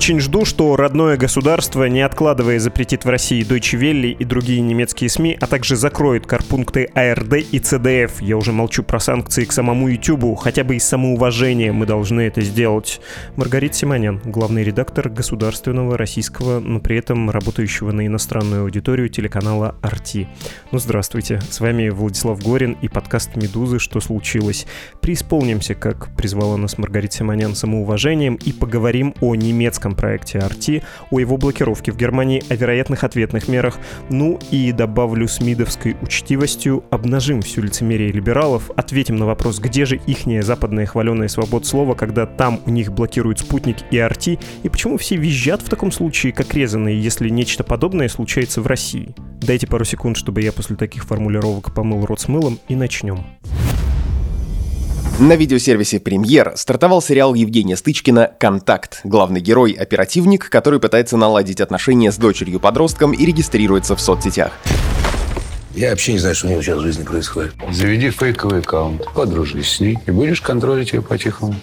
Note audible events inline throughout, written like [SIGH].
Очень жду, что родное государство, не откладывая, запретит в России Deutsche Welle и другие немецкие СМИ, а также закроет карпункты АРД и ЦДФ. Я уже молчу про санкции к самому Ютубу. Хотя бы из самоуважения мы должны это сделать. Маргарита Симонян, главный редактор государственного российского, но при этом работающего на иностранную аудиторию телеканала «Арти». Ну, здравствуйте. С вами Владислав Горин и подкаст «Медузы. Что случилось?». Преисполнимся, как призвала нас Маргарита Симонян, самоуважением и поговорим о немецком немецком проекте RT, о его блокировке в Германии, о вероятных ответных мерах, ну и добавлю с мидовской учтивостью, обнажим всю лицемерие либералов, ответим на вопрос, где же ихняя западная хваленая свобода слова, когда там у них блокируют спутник и RT, и почему все визжат в таком случае, как резаные, если нечто подобное случается в России. Дайте пару секунд, чтобы я после таких формулировок помыл рот с мылом и начнем. На видеосервисе «Премьер» стартовал сериал Евгения Стычкина «Контакт». Главный герой — оперативник, который пытается наладить отношения с дочерью-подростком и регистрируется в соцсетях. Я вообще не знаю, что у него сейчас в жизни происходит. Заведи фейковый аккаунт, подружись с ней и будешь контролить ее по-тихому.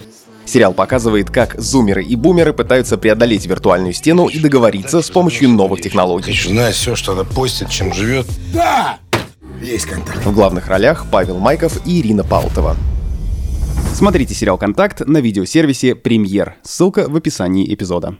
Сериал показывает, как зумеры и бумеры пытаются преодолеть виртуальную стену и договориться с помощью новых технологий. Хочу знать все, что она постит, чем живет. Да! Есть контакт. В главных ролях Павел Майков и Ирина Паутова. Смотрите сериал «Контакт» на видеосервисе «Премьер». Ссылка в описании эпизода.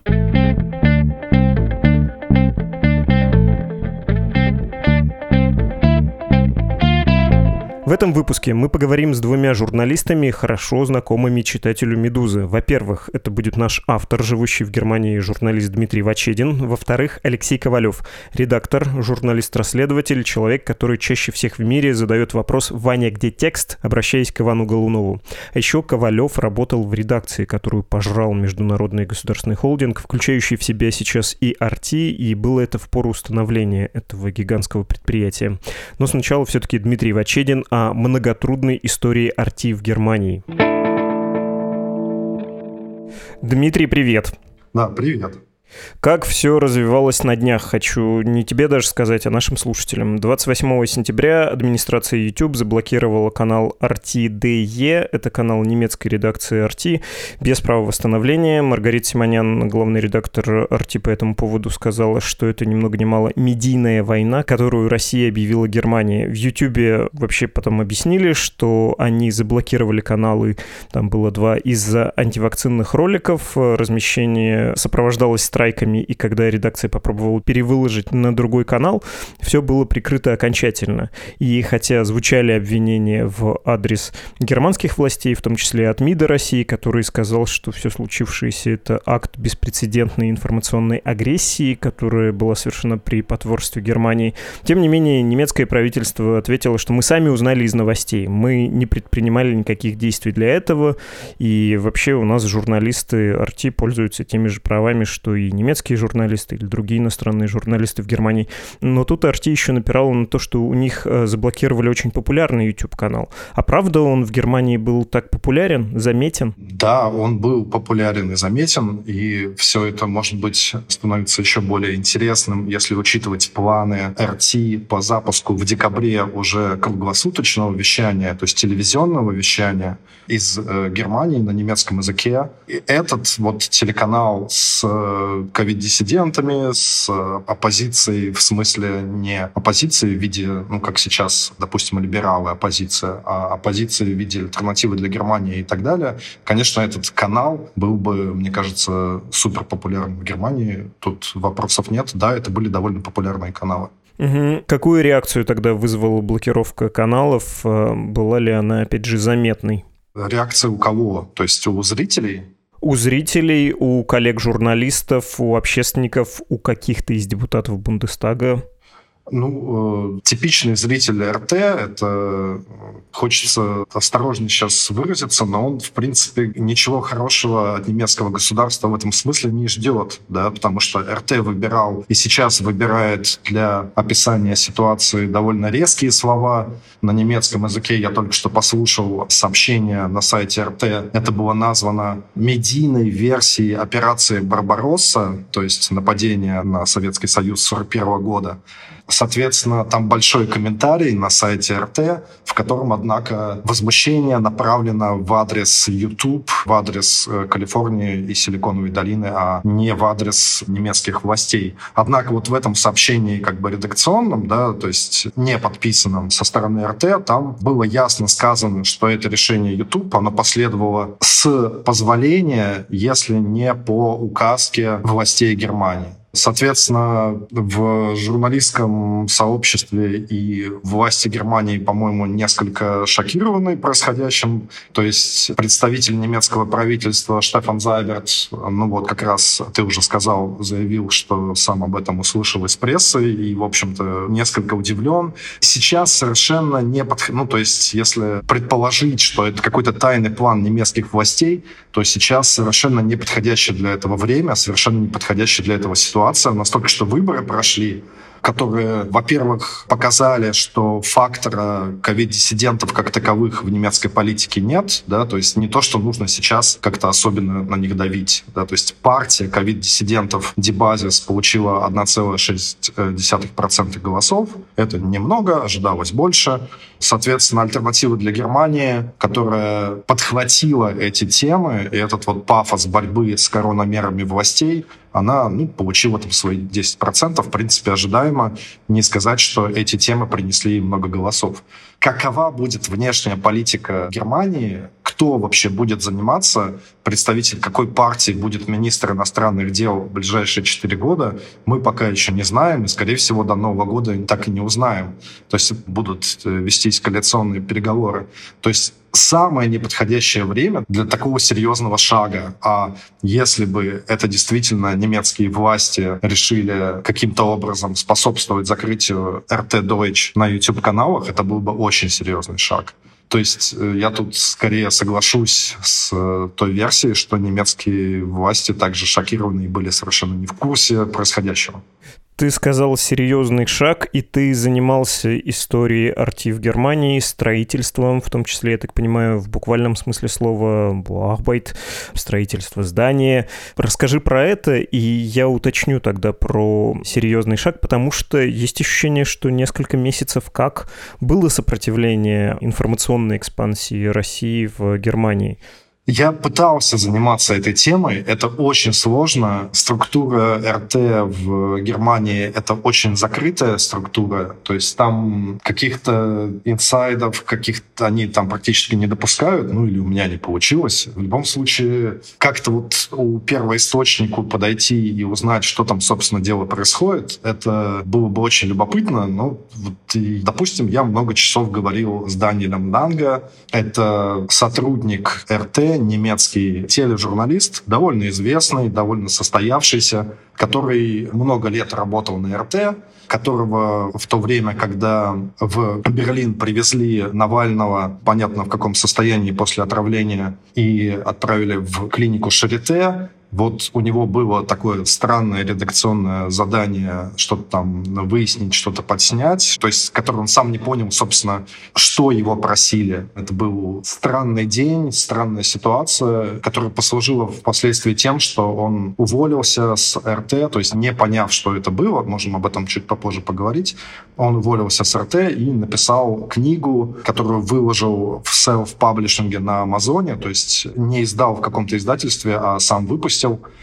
В этом выпуске мы поговорим с двумя журналистами, хорошо знакомыми читателю «Медузы». Во-первых, это будет наш автор, живущий в Германии журналист Дмитрий Вачедин. Во-вторых, Алексей Ковалев, редактор, журналист-расследователь, человек, который чаще всех в мире задает вопрос «Ваня, где текст?», обращаясь к Ивану Голунову. А еще Ковалев работал в редакции, которую пожрал Международный государственный холдинг, включающий в себя сейчас и Арти, и было это в пору установления этого гигантского предприятия. Но сначала все-таки Дмитрий Вачедин о многотрудной истории Арти в Германии. Дмитрий, привет. Да, привет. Как все развивалось на днях, хочу не тебе даже сказать, а нашим слушателям. 28 сентября администрация YouTube заблокировала канал RTDE, это канал немецкой редакции RT, без права восстановления. Маргарита Симонян, главный редактор RT по этому поводу, сказала, что это ни много ни мало медийная война, которую Россия объявила Германии. В YouTube вообще потом объяснили, что они заблокировали каналы, там было два, из-за антивакцинных роликов. Размещение сопровождалось страйками, и когда редакция попробовала перевыложить на другой канал, все было прикрыто окончательно. И хотя звучали обвинения в адрес германских властей, в том числе от МИДа России, который сказал, что все случившееся — это акт беспрецедентной информационной агрессии, которая была совершена при потворстве Германии. Тем не менее, немецкое правительство ответило, что мы сами узнали из новостей, мы не предпринимали никаких действий для этого, и вообще у нас журналисты RT пользуются теми же правами, что и немецкие журналисты, или другие иностранные журналисты в Германии. Но тут Арти еще напирал на то, что у них э, заблокировали очень популярный YouTube-канал. А правда он в Германии был так популярен, заметен? Да, он был популярен и заметен, и все это, может быть, становится еще более интересным, если учитывать планы RT по запуску в декабре уже круглосуточного вещания, то есть телевизионного вещания из э, Германии на немецком языке. И этот вот телеканал с э, ковид-диссидентами, с оппозицией, в смысле не оппозиции в виде, ну, как сейчас, допустим, либералы оппозиция, а оппозиции в виде альтернативы для Германии и так далее, конечно, этот канал был бы, мне кажется, супер популярным в Германии. Тут вопросов нет. Да, это были довольно популярные каналы. Угу. Какую реакцию тогда вызвала блокировка каналов? Э, была ли она, опять же, заметной? Реакция у кого? То есть у зрителей? У зрителей, у коллег-журналистов, у общественников, у каких-то из депутатов Бундестага? Ну, э, типичный зритель РТ, это э, хочется осторожно сейчас выразиться, но он, в принципе, ничего хорошего от немецкого государства в этом смысле не ждет, да, потому что РТ выбирал и сейчас выбирает для описания ситуации довольно резкие слова на немецком языке. Я только что послушал сообщение на сайте РТ. Это было названо медийной версией операции «Барбаросса», то есть нападение на Советский Союз 1941 года. Соответственно, там большой комментарий на сайте РТ, в котором, однако, возмущение направлено в адрес YouTube, в адрес э, Калифорнии и Силиконовой долины, а не в адрес немецких властей. Однако вот в этом сообщении как бы редакционном, да, то есть не подписанном со стороны РТ, там было ясно сказано, что это решение YouTube, оно последовало с позволения, если не по указке властей Германии. Соответственно, в журналистском сообществе и власти Германии, по-моему, несколько шокированы происходящим. То есть представитель немецкого правительства Штефан Зайберт, ну вот как раз ты уже сказал, заявил, что сам об этом услышал из прессы и, в общем-то, несколько удивлен. Сейчас совершенно не подходит... Ну, то есть, если предположить, что это какой-то тайный план немецких властей, то сейчас совершенно неподходящее для этого время, совершенно неподходящее для этого ситуация ситуация настолько, что выборы прошли, которые, во-первых, показали, что фактора ковид-диссидентов как таковых в немецкой политике нет, да, то есть не то, что нужно сейчас как-то особенно на них давить, да, то есть партия ковид-диссидентов Дебазис получила 1,6% голосов, это немного, ожидалось больше, соответственно, альтернатива для Германии, которая подхватила эти темы и этот вот пафос борьбы с коронамерами властей, она ну, получила там свои 10%, в принципе, ожидаемо. Не сказать, что эти темы принесли много голосов. Какова будет внешняя политика Германии? Кто вообще будет заниматься? Представитель какой партии будет министр иностранных дел в ближайшие 4 года? Мы пока еще не знаем, и, скорее всего, до Нового года так и не узнаем. То есть будут э, вестись коалиционные переговоры. То есть самое неподходящее время для такого серьезного шага. А если бы это действительно немецкие власти решили каким-то образом способствовать закрытию RT Deutsch на YouTube-каналах, это был бы очень серьезный шаг. То есть э, я тут скорее соглашусь с э, той версией, что немецкие власти также шокированы и были совершенно не в курсе происходящего. Ты сказал серьезный шаг, и ты занимался историей арти в Германии, строительством, в том числе, я так понимаю, в буквальном смысле слова Буахбайт, строительство здания. Расскажи про это, и я уточню тогда про серьезный шаг, потому что есть ощущение, что несколько месяцев как было сопротивление информационной экспансии России в Германии. Я пытался заниматься этой темой. Это очень сложно. Структура РТ в Германии — это очень закрытая структура. То есть там каких-то инсайдов, каких-то они там практически не допускают. Ну или у меня не получилось. В любом случае, как-то вот у первоисточнику подойти и узнать, что там, собственно, дело происходит, это было бы очень любопытно. Ну, вот, и, допустим, я много часов говорил с Даниэлем Данга. Это сотрудник РТ, немецкий тележурналист, довольно известный, довольно состоявшийся, который много лет работал на РТ, которого в то время, когда в Берлин привезли Навального, понятно в каком состоянии после отравления, и отправили в клинику Шарите, вот у него было такое странное редакционное задание что-то там выяснить, что-то подснять, то есть, который он сам не понял, собственно, что его просили. Это был странный день, странная ситуация, которая послужила впоследствии тем, что он уволился с РТ, то есть не поняв, что это было, можем об этом чуть попозже поговорить, он уволился с РТ и написал книгу, которую выложил в селф-паблишинге на Амазоне, то есть не издал в каком-то издательстве, а сам выпустил.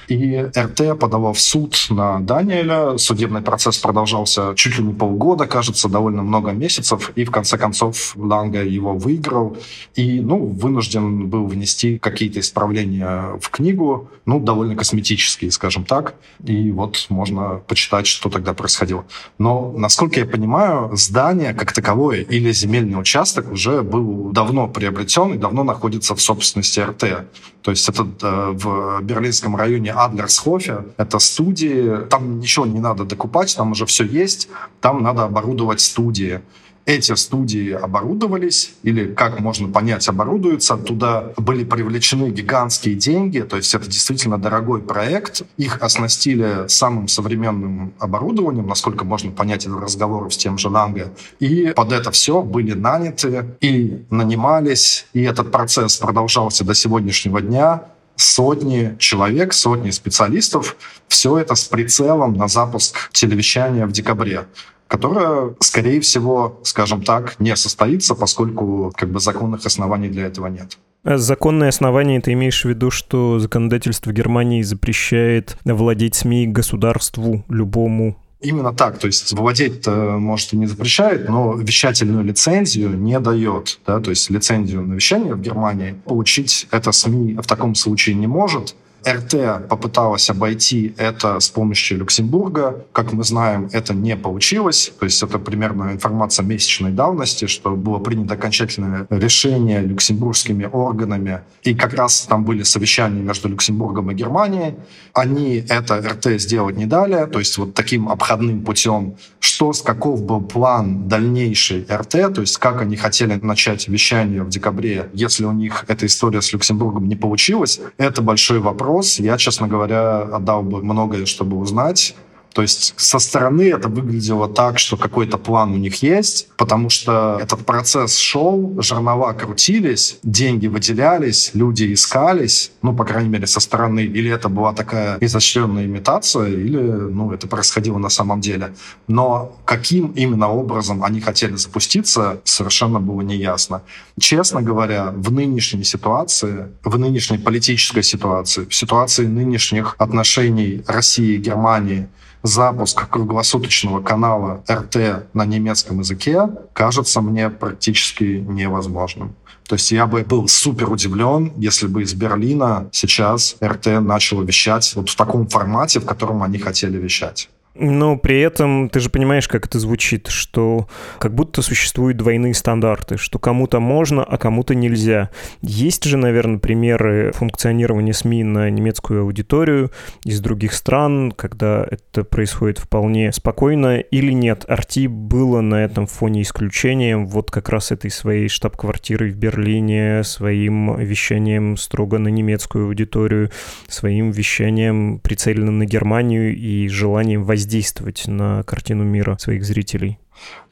И РТ подавал в суд на Даниэля. Судебный процесс продолжался чуть ли не полгода, кажется, довольно много месяцев. И в конце концов Ланга его выиграл. И, ну, вынужден был внести какие-то исправления в книгу, ну, довольно косметические, скажем так. И вот можно почитать, что тогда происходило. Но, насколько я понимаю, здание как таковое или земельный участок уже был давно приобретен и давно находится в собственности РТ. То есть это э, в Берлинской немецком районе Адлерсхофе. Это студии. Там ничего не надо докупать, там уже все есть. Там надо оборудовать студии эти студии оборудовались, или, как можно понять, оборудуются. Туда были привлечены гигантские деньги, то есть это действительно дорогой проект. Их оснастили самым современным оборудованием, насколько можно понять из разговоров с тем же Ланге. И под это все были наняты и нанимались, и этот процесс продолжался до сегодняшнего дня сотни человек, сотни специалистов. Все это с прицелом на запуск телевещания в декабре которая, скорее всего, скажем так, не состоится, поскольку как бы законных оснований для этого нет. А законное основание ты имеешь в виду, что законодательство Германии запрещает владеть СМИ государству любому Именно так, то есть владеть может, и не запрещает, но вещательную лицензию не дает. Да? То есть лицензию на вещание в Германии получить это СМИ в таком случае не может. РТ попыталась обойти это с помощью Люксембурга. Как мы знаем, это не получилось. То есть это примерно информация месячной давности, что было принято окончательное решение люксембургскими органами. И как раз там были совещания между Люксембургом и Германией. Они это РТ сделать не дали. То есть вот таким обходным путем, что, с каков был план дальнейший РТ, то есть как они хотели начать вещание в декабре, если у них эта история с Люксембургом не получилась, это большой вопрос вопрос. Я, честно говоря, отдал бы многое, чтобы узнать. То есть со стороны это выглядело так, что какой-то план у них есть, потому что этот процесс шел, жернова крутились, деньги выделялись, люди искались, ну, по крайней мере, со стороны. Или это была такая изощренная имитация, или, ну, это происходило на самом деле. Но каким именно образом они хотели запуститься, совершенно было неясно. Честно говоря, в нынешней ситуации, в нынешней политической ситуации, в ситуации нынешних отношений России и Германии, запуск круглосуточного канала РТ на немецком языке кажется мне практически невозможным. То есть я бы был супер удивлен, если бы из Берлина сейчас РТ начало вещать вот в таком формате, в котором они хотели вещать. Но при этом ты же понимаешь, как это звучит, что как будто существуют двойные стандарты, что кому-то можно, а кому-то нельзя. Есть же, наверное, примеры функционирования СМИ на немецкую аудиторию из других стран, когда это происходит вполне спокойно или нет. Арти было на этом фоне исключением вот как раз этой своей штаб-квартирой в Берлине, своим вещанием строго на немецкую аудиторию, своим вещанием прицелено на Германию и желанием воздействовать воздействовать на картину мира своих зрителей?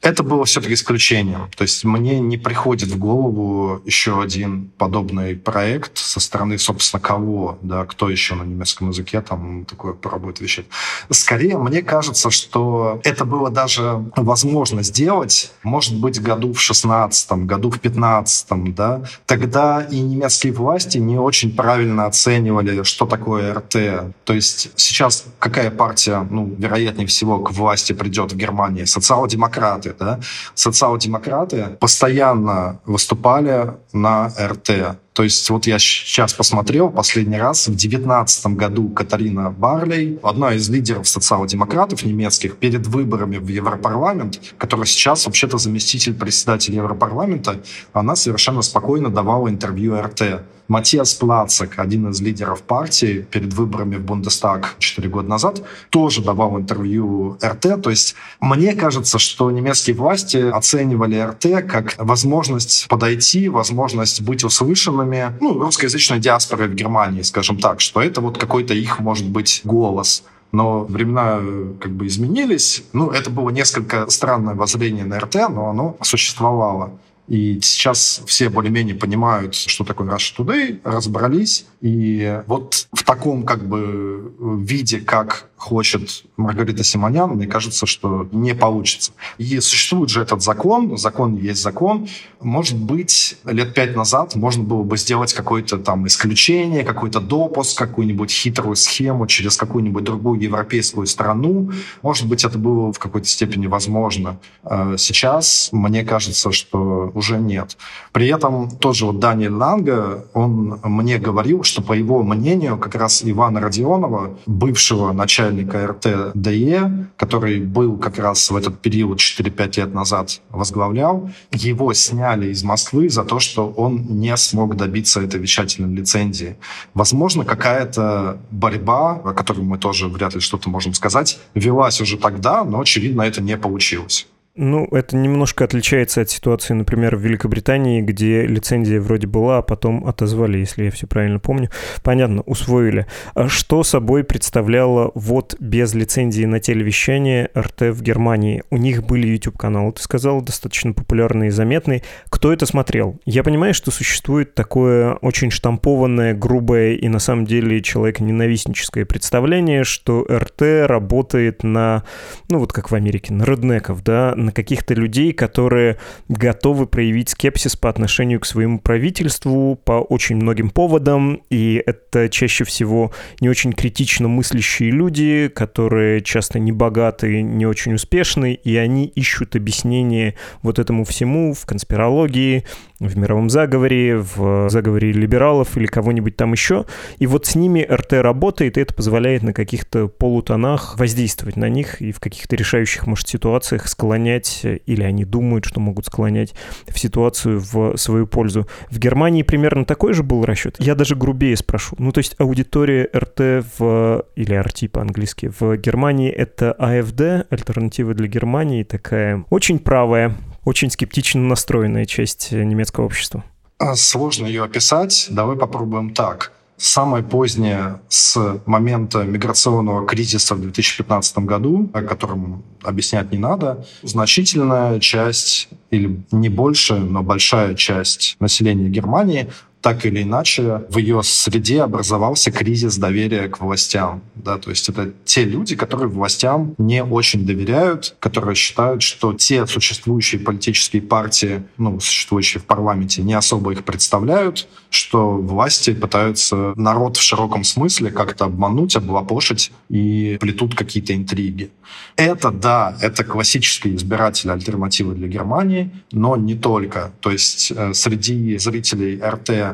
Это было все-таки исключением. То есть мне не приходит в голову еще один подобный проект со стороны, собственно, кого, да, кто еще на немецком языке там такое пробует вещать. Скорее, мне кажется, что это было даже возможно сделать, может быть, году в 16 году в 15 да, тогда и немецкие власти не очень правильно оценивали, что такое РТ. То есть сейчас какая партия, ну, вероятнее всего, к власти придет в Германии? Социал-демократы да, социал-демократы постоянно выступали на РТ. То есть вот я сейчас посмотрел последний раз, в 2019 году Катарина Барлей, одна из лидеров социал-демократов немецких, перед выборами в Европарламент, которая сейчас вообще-то заместитель председателя Европарламента, она совершенно спокойно давала интервью РТ. Матиас Плацек, один из лидеров партии, перед выборами в Бундестаг 4 года назад, тоже давал интервью РТ. То есть мне кажется, что немецкие власти оценивали РТ как возможность подойти, возможность быть услышанным членами ну, русскоязычной диаспоры в Германии, скажем так, что это вот какой-то их, может быть, голос. Но времена как бы изменились. Ну, это было несколько странное воззрение на РТ, но оно существовало. И сейчас все более-менее понимают, что такое Russia Today, разобрались. И вот в таком как бы виде, как хочет Маргарита Симонян, мне кажется, что не получится. И существует же этот закон, закон есть закон. Может быть, лет пять назад можно было бы сделать какое-то там исключение, какой-то допуск, какую-нибудь хитрую схему через какую-нибудь другую европейскую страну. Может быть, это было в какой-то степени возможно. А сейчас мне кажется, что уже нет. При этом тот же вот Даниэль Ланга, он мне говорил, что по его мнению как раз Ивана Родионова, бывшего начальника РТ-ДЕ, который был как раз в этот период 4-5 лет назад возглавлял, его сняли из Москвы за то, что он не смог добиться этой вещательной лицензии. Возможно, какая-то борьба, о которой мы тоже вряд ли что-то можем сказать, велась уже тогда, но, очевидно, это не получилось. Ну, это немножко отличается от ситуации, например, в Великобритании, где лицензия вроде была, а потом отозвали, если я все правильно помню. Понятно, усвоили. А что собой представляло вот без лицензии на телевещание РТ в Германии? У них были YouTube-каналы, ты сказал, достаточно популярные и заметные. Кто это смотрел? Я понимаю, что существует такое очень штампованное, грубое и на самом деле человеконенавистническое представление, что РТ работает на, ну вот как в Америке, на реднеков, да, на каких-то людей, которые готовы проявить скепсис по отношению к своему правительству по очень многим поводам, и это чаще всего не очень критично мыслящие люди, которые часто не богаты, не очень успешны, и они ищут объяснение вот этому всему в конспирологии, в мировом заговоре, в заговоре либералов или кого-нибудь там еще. И вот с ними РТ работает, и это позволяет на каких-то полутонах воздействовать на них и в каких-то решающих, может, ситуациях склонять, или они думают, что могут склонять в ситуацию в свою пользу. В Германии примерно такой же был расчет. Я даже грубее спрошу. Ну, то есть аудитория РТ в... или RT по-английски в Германии это АФД, альтернатива для Германии, такая очень правая, очень скептично настроенная часть немецкого общества? А, сложно ее описать. Давай попробуем так. Самое позднее с момента миграционного кризиса в 2015 году, о котором объяснять не надо, значительная часть, или не больше, но большая часть населения Германии так или иначе в ее среде образовался кризис доверия к властям. Да? То есть это те люди, которые властям не очень доверяют, которые считают, что те существующие политические партии, ну, существующие в парламенте, не особо их представляют, что власти пытаются народ в широком смысле как-то обмануть, облапошить и плетут какие-то интриги. Это, да, это классические избиратели альтернативы для Германии, но не только. То есть э, среди зрителей РТ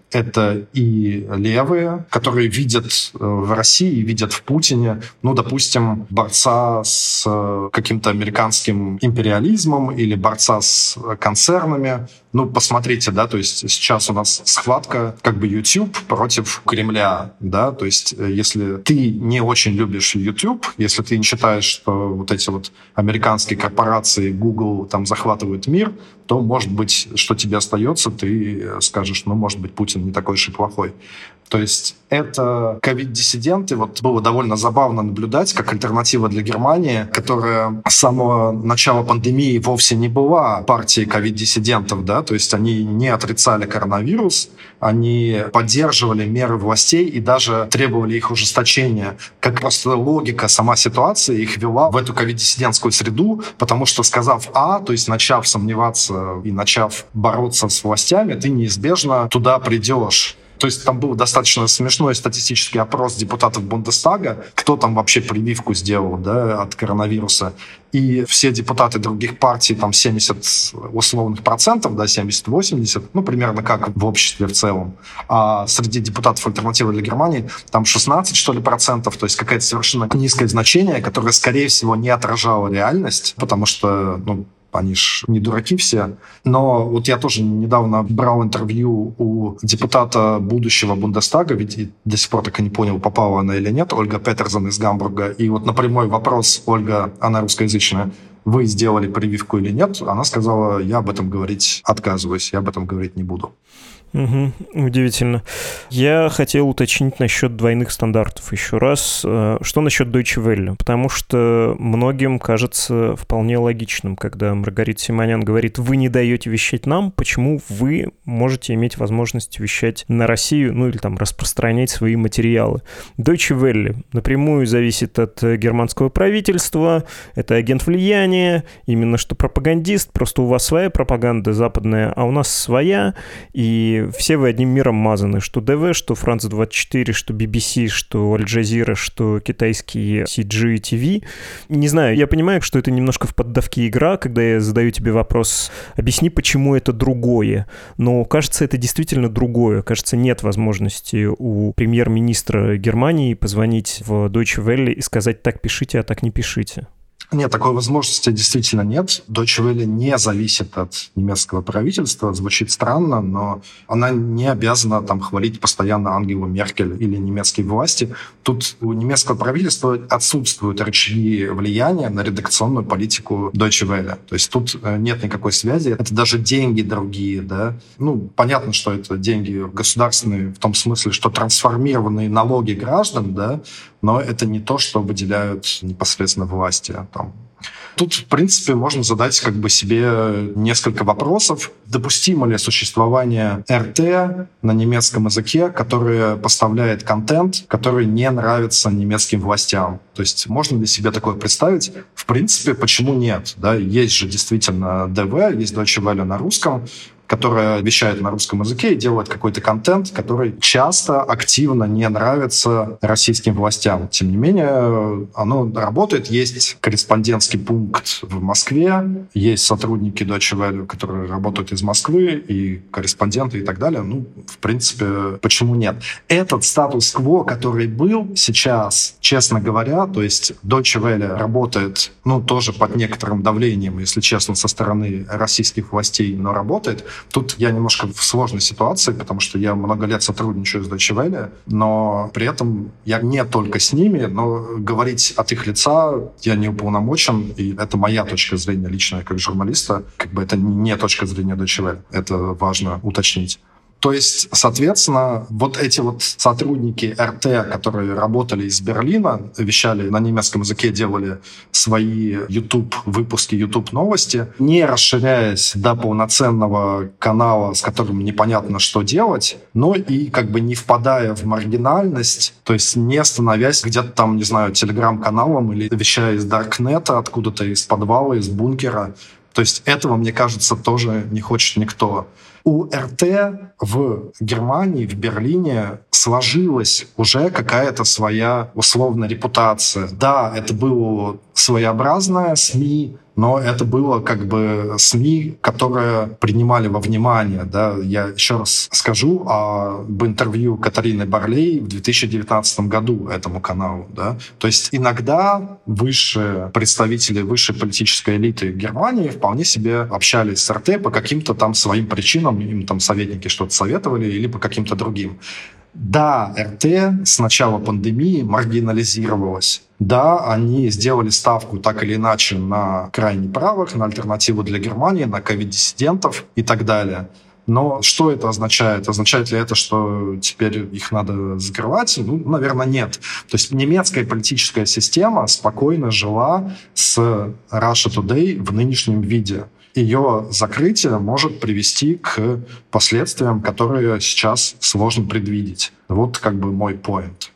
это и левые, которые видят э, в России, видят в Путине, ну, допустим, борца с э, каким-то американским империализмом или борца с концернами. Ну, посмотрите, да, то есть сейчас у нас схватка как бы YouTube против Кремля, да, то есть э, если ты не очень любишь YouTube, если ты не считаешь, что вот эти вот американские корпорации, Google там захватывают мир, то, может быть, что тебе остается, ты скажешь, ну, может быть, Путин не такой уж и плохой. То есть это ковид-диссиденты. Вот было довольно забавно наблюдать, как альтернатива для Германии, которая с самого начала пандемии вовсе не была партией ковид-диссидентов, да, то есть они не отрицали коронавирус, они поддерживали меры властей и даже требовали их ужесточения. Как просто логика, сама ситуация их вела в эту ковид-диссидентскую среду, потому что сказав А, то есть начав сомневаться и начав бороться с властями, ты неизбежно туда придешь. То есть там был достаточно смешной статистический опрос депутатов Бундестага, кто там вообще прививку сделал да, от коронавируса. И все депутаты других партий, там 70 условных процентов, да, 70-80, ну, примерно как в обществе в целом. А среди депутатов альтернативы для Германии там 16, что ли, процентов, то есть какое-то совершенно низкое значение, которое, скорее всего, не отражало реальность, потому что, ну, они ж не дураки все. Но вот я тоже недавно брал интервью у депутата будущего Бундестага, ведь до сих пор так и не понял, попала она или нет, Ольга Петерсон из Гамбурга. И вот на прямой вопрос, Ольга, она русскоязычная, вы сделали прививку или нет, она сказала, я об этом говорить отказываюсь, я об этом говорить не буду. Угу, удивительно. Я хотел уточнить насчет двойных стандартов еще раз. Э, что насчет Deutsche Welle? Потому что многим кажется вполне логичным, когда Маргарита Симонян говорит, вы не даете вещать нам, почему вы можете иметь возможность вещать на Россию, ну или там распространять свои материалы. Deutsche Welle напрямую зависит от германского правительства, это агент влияния, именно что пропагандист, просто у вас своя пропаганда западная, а у нас своя, и Все вы одним миром мазаны. Что ДВ, что Франц 24, что BBC, что Аль Джазира, что китайские CG TV. Не знаю, я понимаю, что это немножко в поддавке игра, когда я задаю тебе вопрос, объясни, почему это другое. Но кажется, это действительно другое. Кажется, нет возможности у премьер-министра Германии позвонить в Deutsche Welle и сказать, так пишите, а так не пишите. Нет, такой возможности действительно нет. Deutsche Welle не зависит от немецкого правительства. Звучит странно, но она не обязана там хвалить постоянно Ангелу Меркель или немецкие власти. Тут у немецкого правительства отсутствуют рычаги влияния на редакционную политику Deutsche Welle. То есть тут э, нет никакой связи. Это даже деньги другие, да. Ну, понятно, что это деньги государственные в том смысле, что трансформированные налоги граждан, да, но это не то, что выделяют непосредственно власти. Там. Тут, в принципе, можно задать как бы себе несколько вопросов. Допустимо ли существование РТ на немецком языке, которое поставляет контент, который не нравится немецким властям? То есть можно ли себе такое представить? В принципе, почему нет? Да, есть же действительно ДВ, есть Deutsche Welle на русском, которая вещает на русском языке и делает какой-то контент, который часто активно не нравится российским властям. Тем не менее, оно работает. Есть корреспондентский пункт в Москве, есть сотрудники Deutsche Welle, которые работают из Москвы, и корреспонденты и так далее. Ну, в принципе, почему нет? Этот статус-кво, который был сейчас, честно говоря, то есть Deutsche Welle работает, ну, тоже под некоторым давлением, если честно, со стороны российских властей, но работает. Тут я немножко в сложной ситуации, потому что я много лет сотрудничаю с Deutsche Welle, но при этом я не только с ними, но говорить от их лица я не уполномочен, и это моя точка зрения личная как журналиста, как бы это не точка зрения Deutsche Welle. Это важно уточнить. То есть, соответственно, вот эти вот сотрудники РТ, которые работали из Берлина, вещали на немецком языке, делали свои YouTube-выпуски, YouTube-новости, не расширяясь до полноценного канала, с которым непонятно, что делать, но и как бы не впадая в маргинальность, то есть не становясь где-то там, не знаю, телеграм-каналом или вещая из Даркнета, откуда-то из подвала, из бункера. То есть этого, мне кажется, тоже не хочет никто. У РТ в Германии, в Берлине сложилась уже какая-то своя условная репутация. Да, это было своеобразное СМИ, но это было как бы СМИ, которые принимали во внимание. Да. Я еще раз скажу об интервью Катарины Барлей в 2019 году этому каналу. Да. То есть иногда высшие представители высшей политической элиты Германии вполне себе общались с РТ по каким-то там своим причинам, им там советники что-то советовали или по каким-то другим. Да, РТ с начала пандемии маргинализировалась. Да, они сделали ставку так или иначе на крайне правых, на альтернативу для Германии, на ковид-диссидентов и так далее. Но что это означает? Означает ли это, что теперь их надо закрывать? Ну, наверное, нет. То есть немецкая политическая система спокойно жила с Russia Today в нынешнем виде ее закрытие может привести к последствиям, которые сейчас сложно предвидеть. Вот как бы мой поинт.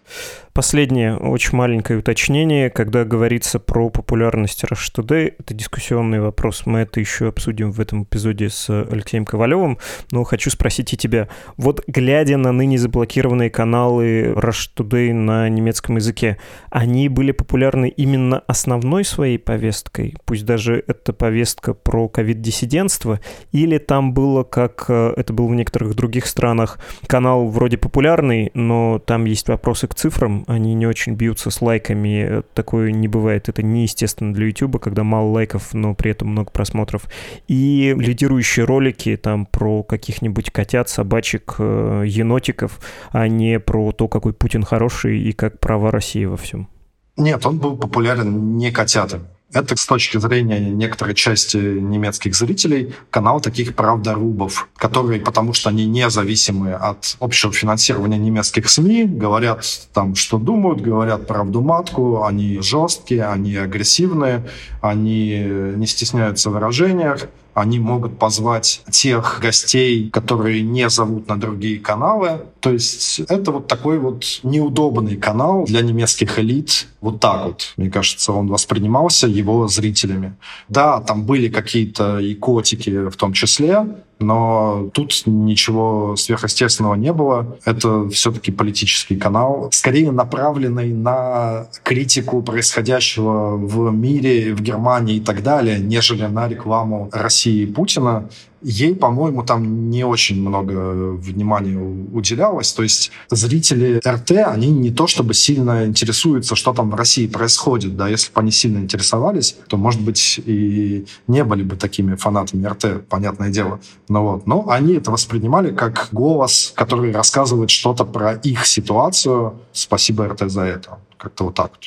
Последнее очень маленькое уточнение, когда говорится про популярность Rush Today, это дискуссионный вопрос, мы это еще обсудим в этом эпизоде с Алексеем Ковалевым, но хочу спросить и тебя. Вот глядя на ныне заблокированные каналы Rush Today на немецком языке, они были популярны именно основной своей повесткой, пусть даже это повестка про ковид-диссидентство, или там было, как э, это было в некоторых других странах, канал вроде популярный, но там есть вопросы к цифрам, они не очень бьются с лайками, такое не бывает, это неестественно для YouTube, когда мало лайков, но при этом много просмотров. И лидирующие ролики там про каких-нибудь котят, собачек, э, енотиков, а не про то, какой Путин хороший и как права России во всем. Нет, он был популярен не котятами. Это с точки зрения некоторой части немецких зрителей канал таких правдорубов, которые, потому что они независимы от общего финансирования немецких СМИ, говорят там, что думают, говорят правду матку, они жесткие, они агрессивные, они не стесняются в выражениях, они могут позвать тех гостей, которые не зовут на другие каналы. То есть это вот такой вот неудобный канал для немецких элит. Вот так вот, мне кажется, он воспринимался его зрителями. Да, там были какие-то и котики в том числе, но тут ничего сверхъестественного не было. Это все-таки политический канал, скорее направленный на критику происходящего в мире, в Германии и так далее, нежели на рекламу России и Путина ей, по-моему, там не очень много внимания уделялось. То есть зрители РТ, они не то чтобы сильно интересуются, что там в России происходит. Да? Если бы они сильно интересовались, то, может быть, и не были бы такими фанатами РТ, понятное дело. Но, вот. Но они это воспринимали как голос, который рассказывает что-то про их ситуацию. Спасибо РТ за это. Как-то вот так вот.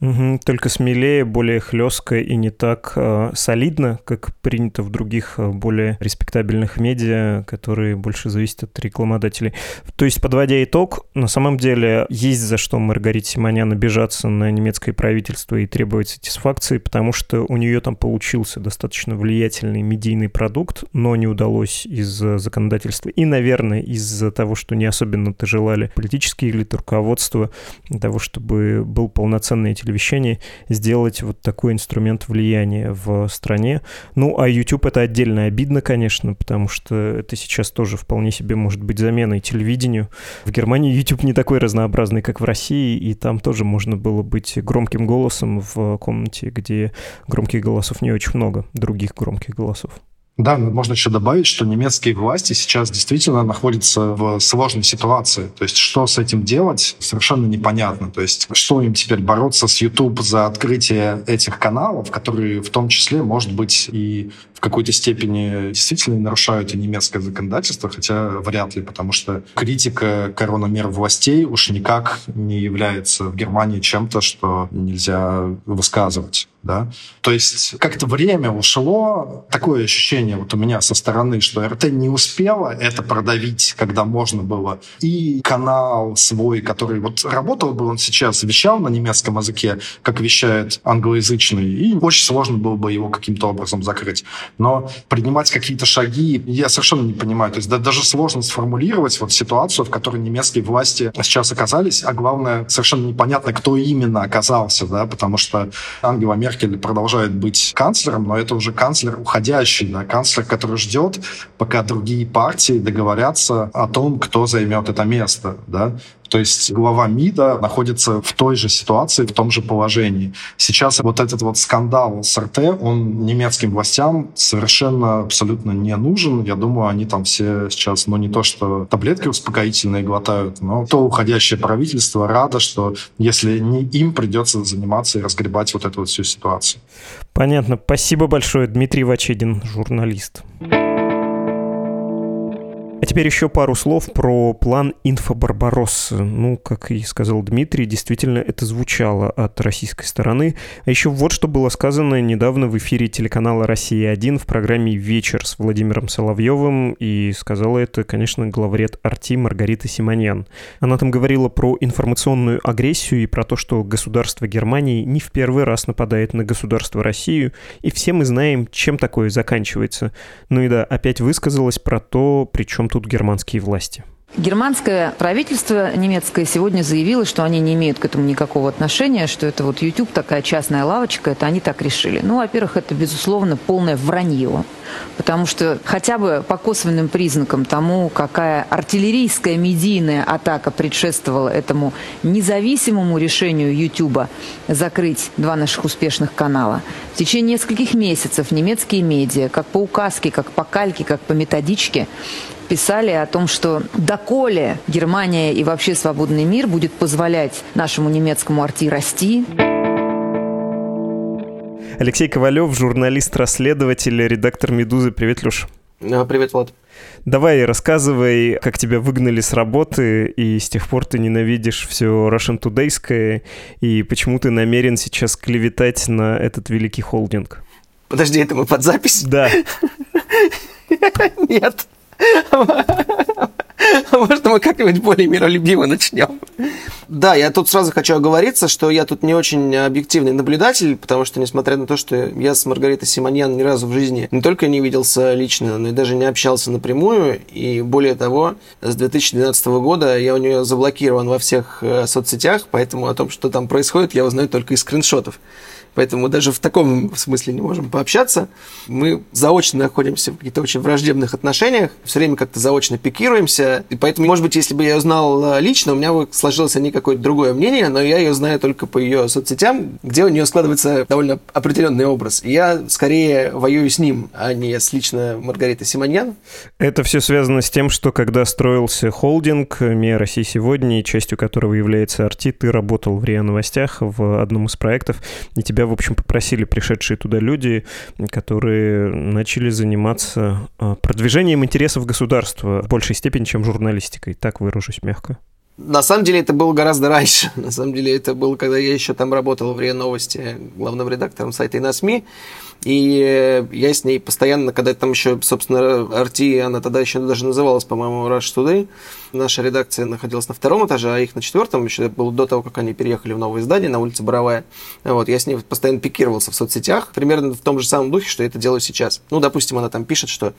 Угу, только смелее, более хлестко и не так э, солидно, как принято в других э, более респектабельных медиа, которые больше зависят от рекламодателей. То есть, подводя итог, на самом деле есть за что Маргарите Симонян обижаться на немецкое правительство и требовать сатисфакции, потому что у нее там получился достаточно влиятельный медийный продукт, но не удалось из-за законодательства и, наверное, из-за того, что не особенно-то желали политические элиты, руководство, того, чтобы был полноценный телевещании сделать вот такой инструмент влияния в стране. Ну, а YouTube это отдельно обидно, конечно, потому что это сейчас тоже вполне себе может быть заменой телевидению. В Германии YouTube не такой разнообразный, как в России, и там тоже можно было быть громким голосом в комнате, где громких голосов не очень много, других громких голосов. Да, можно еще добавить, что немецкие власти сейчас действительно находятся в сложной ситуации. То есть что с этим делать, совершенно непонятно. То есть что им теперь бороться с YouTube за открытие этих каналов, которые в том числе, может быть, и в какой-то степени действительно нарушают и немецкое законодательство, хотя вряд ли, потому что критика коронамер властей уж никак не является в Германии чем-то, что нельзя высказывать да. То есть как-то время ушло, такое ощущение вот у меня со стороны, что РТ не успела это продавить, когда можно было. И канал свой, который вот работал бы он сейчас, вещал на немецком языке, как вещает англоязычный, и очень сложно было бы его каким-то образом закрыть. Но принимать какие-то шаги я совершенно не понимаю. То есть да, даже сложно сформулировать вот ситуацию, в которой немецкие власти сейчас оказались, а главное, совершенно непонятно, кто именно оказался, да, потому что Ангела Меркель Меркель продолжает быть канцлером, но это уже канцлер уходящий, да, канцлер, который ждет, пока другие партии договорятся о том, кто займет это место. Да. То есть глава МИДа находится в той же ситуации, в том же положении. Сейчас вот этот вот скандал с РТ, он немецким властям совершенно абсолютно не нужен. Я думаю, они там все сейчас, ну не то что таблетки успокоительные глотают, но то уходящее правительство радо, что если не им придется заниматься и разгребать вот эту вот всю ситуацию. Понятно. Спасибо большое, Дмитрий Вачедин, журналист. А теперь еще пару слов про план «Инфобарбаросса». Ну, как и сказал Дмитрий, действительно это звучало от российской стороны. А еще вот что было сказано недавно в эфире телеканала «Россия-1» в программе «Вечер» с Владимиром Соловьевым. И сказала это, конечно, главред «Арти» Маргарита Симоньян. Она там говорила про информационную агрессию и про то, что государство Германии не в первый раз нападает на государство Россию. И все мы знаем, чем такое заканчивается. Ну и да, опять высказалась про то, тут германские власти? Германское правительство немецкое сегодня заявило, что они не имеют к этому никакого отношения, что это вот YouTube такая частная лавочка, это они так решили. Ну, во-первых, это, безусловно, полное вранье, потому что хотя бы по косвенным признакам тому, какая артиллерийская медийная атака предшествовала этому независимому решению YouTube закрыть два наших успешных канала, в течение нескольких месяцев немецкие медиа, как по указке, как по кальке, как по методичке, писали о том, что доколе Германия и вообще свободный мир будет позволять нашему немецкому арти расти. Алексей Ковалев, журналист-расследователь, редактор «Медузы». Привет, Леш. А, привет, Влад. Давай, рассказывай, как тебя выгнали с работы, и с тех пор ты ненавидишь все Russian Todayское, и почему ты намерен сейчас клеветать на этот великий холдинг. Подожди, это мы под запись? Да. [LAUGHS] Нет. Может, мы как-нибудь более миролюбиво начнем. Да, я тут сразу хочу оговориться, что я тут не очень объективный наблюдатель, потому что, несмотря на то, что я с Маргаритой Симоньян ни разу в жизни не только не виделся лично, но и даже не общался напрямую, и более того, с 2012 года я у нее заблокирован во всех э, соцсетях, поэтому о том, что там происходит, я узнаю только из скриншотов. Поэтому даже в таком смысле не можем пообщаться. Мы заочно находимся в каких-то очень враждебных отношениях, все время как-то заочно пикируемся, и поэтому, может быть, если бы я ее знал э, лично, у меня бы сложилось о ней какое-то другое мнение, но я ее знаю только по ее соцсетям, где у нее складывается довольно определенный образ. И я скорее воюю с ним, а не с лично Маргаритой Симоньян. Это все связано с тем, что когда строился холдинг «Мия России сегодня», частью которого является Арти, ты работал в РИА Новостях в одном из проектов, и тебя, в общем, попросили пришедшие туда люди, которые начали заниматься а, продвижением интересов государства в большей степени, чем журналистикой. Так выражусь мягко. На самом деле это было гораздо раньше. [LAUGHS] На самом деле это было, когда я еще там работал в РИА Новости главным редактором сайта и на СМИ. И я с ней постоянно, когда там еще, собственно, Арти, она тогда еще даже называлась, по-моему, Rush Today. Наша редакция находилась на втором этаже, а их на четвертом. Еще это было до того, как они переехали в новое здание на улице Боровая. Вот, я с ней постоянно пикировался в соцсетях, примерно в том же самом духе, что я это делаю сейчас. Ну, допустим, она там пишет, что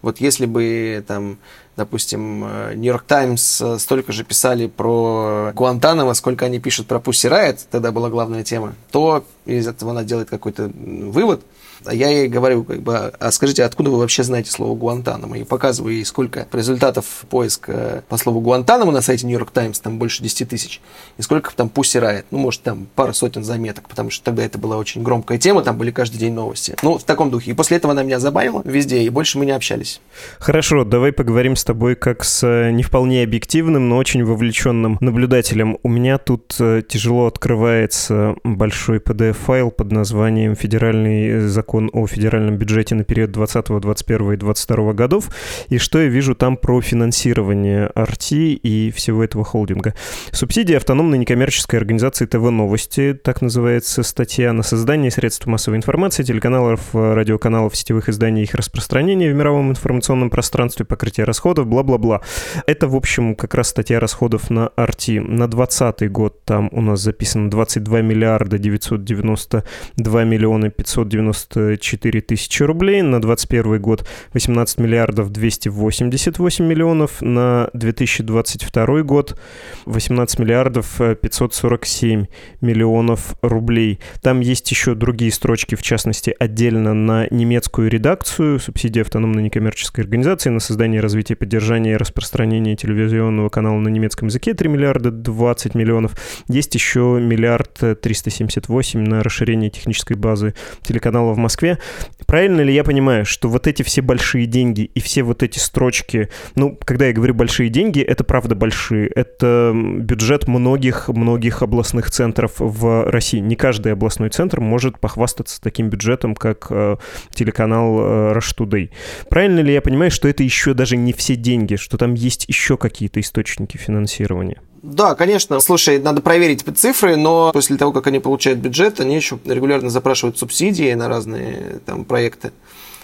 вот если бы там, допустим, Нью-Йорк Таймс столько же писали про Гуантанамо, сколько они пишут про Пусси Райт, тогда была главная тема, то из этого она делает какой-то вывод – я ей говорю, как бы, а скажите, откуда вы вообще знаете слово Гуантанамо? И показываю ей, сколько результатов поиска по слову Гуантанамо на сайте Нью-Йорк Таймс, там больше 10 тысяч, и сколько там Пусси Райт, ну, может, там пара сотен заметок, потому что тогда это была очень громкая тема, там были каждый день новости. Ну, в таком духе. И после этого она меня забанила везде, и больше мы не общались. Хорошо, давай поговорим с тобой как с э, не вполне объективным, но очень вовлеченным наблюдателем. У меня тут э, тяжело открывается большой PDF-файл под названием «Федеральный закон закон о федеральном бюджете на период 20, 21 и 22 годов, и что я вижу там про финансирование RT и всего этого холдинга. Субсидии автономной некоммерческой организации ТВ Новости, так называется статья, на создание средств массовой информации, телеканалов, радиоканалов, сетевых изданий, их распространение в мировом информационном пространстве, покрытие расходов, бла-бла-бла. Это, в общем, как раз статья расходов на RT. На 2020 год там у нас записано 22 миллиарда 992 миллиона 590 4 тысячи рублей, на 2021 год 18 миллиардов 288 миллионов, на 2022 год 18 миллиардов 547 миллионов рублей. Там есть еще другие строчки, в частности, отдельно на немецкую редакцию, субсидии автономной некоммерческой организации на создание, развитие, поддержание и распространение телевизионного канала на немецком языке 3 миллиарда 20 миллионов. Есть еще миллиард 378 на расширение технической базы телеканала в Москве. Правильно ли я понимаю, что вот эти все большие деньги и все вот эти строчки, ну, когда я говорю большие деньги, это правда большие. Это бюджет многих-многих областных центров в России. Не каждый областной центр может похвастаться таким бюджетом, как э, телеканал э, Rush Today. Правильно ли я понимаю, что это еще даже не все деньги, что там есть еще какие-то источники финансирования? Да, конечно. Слушай, надо проверить цифры, но после того, как они получают бюджет, они еще регулярно запрашивают субсидии на разные там проекты.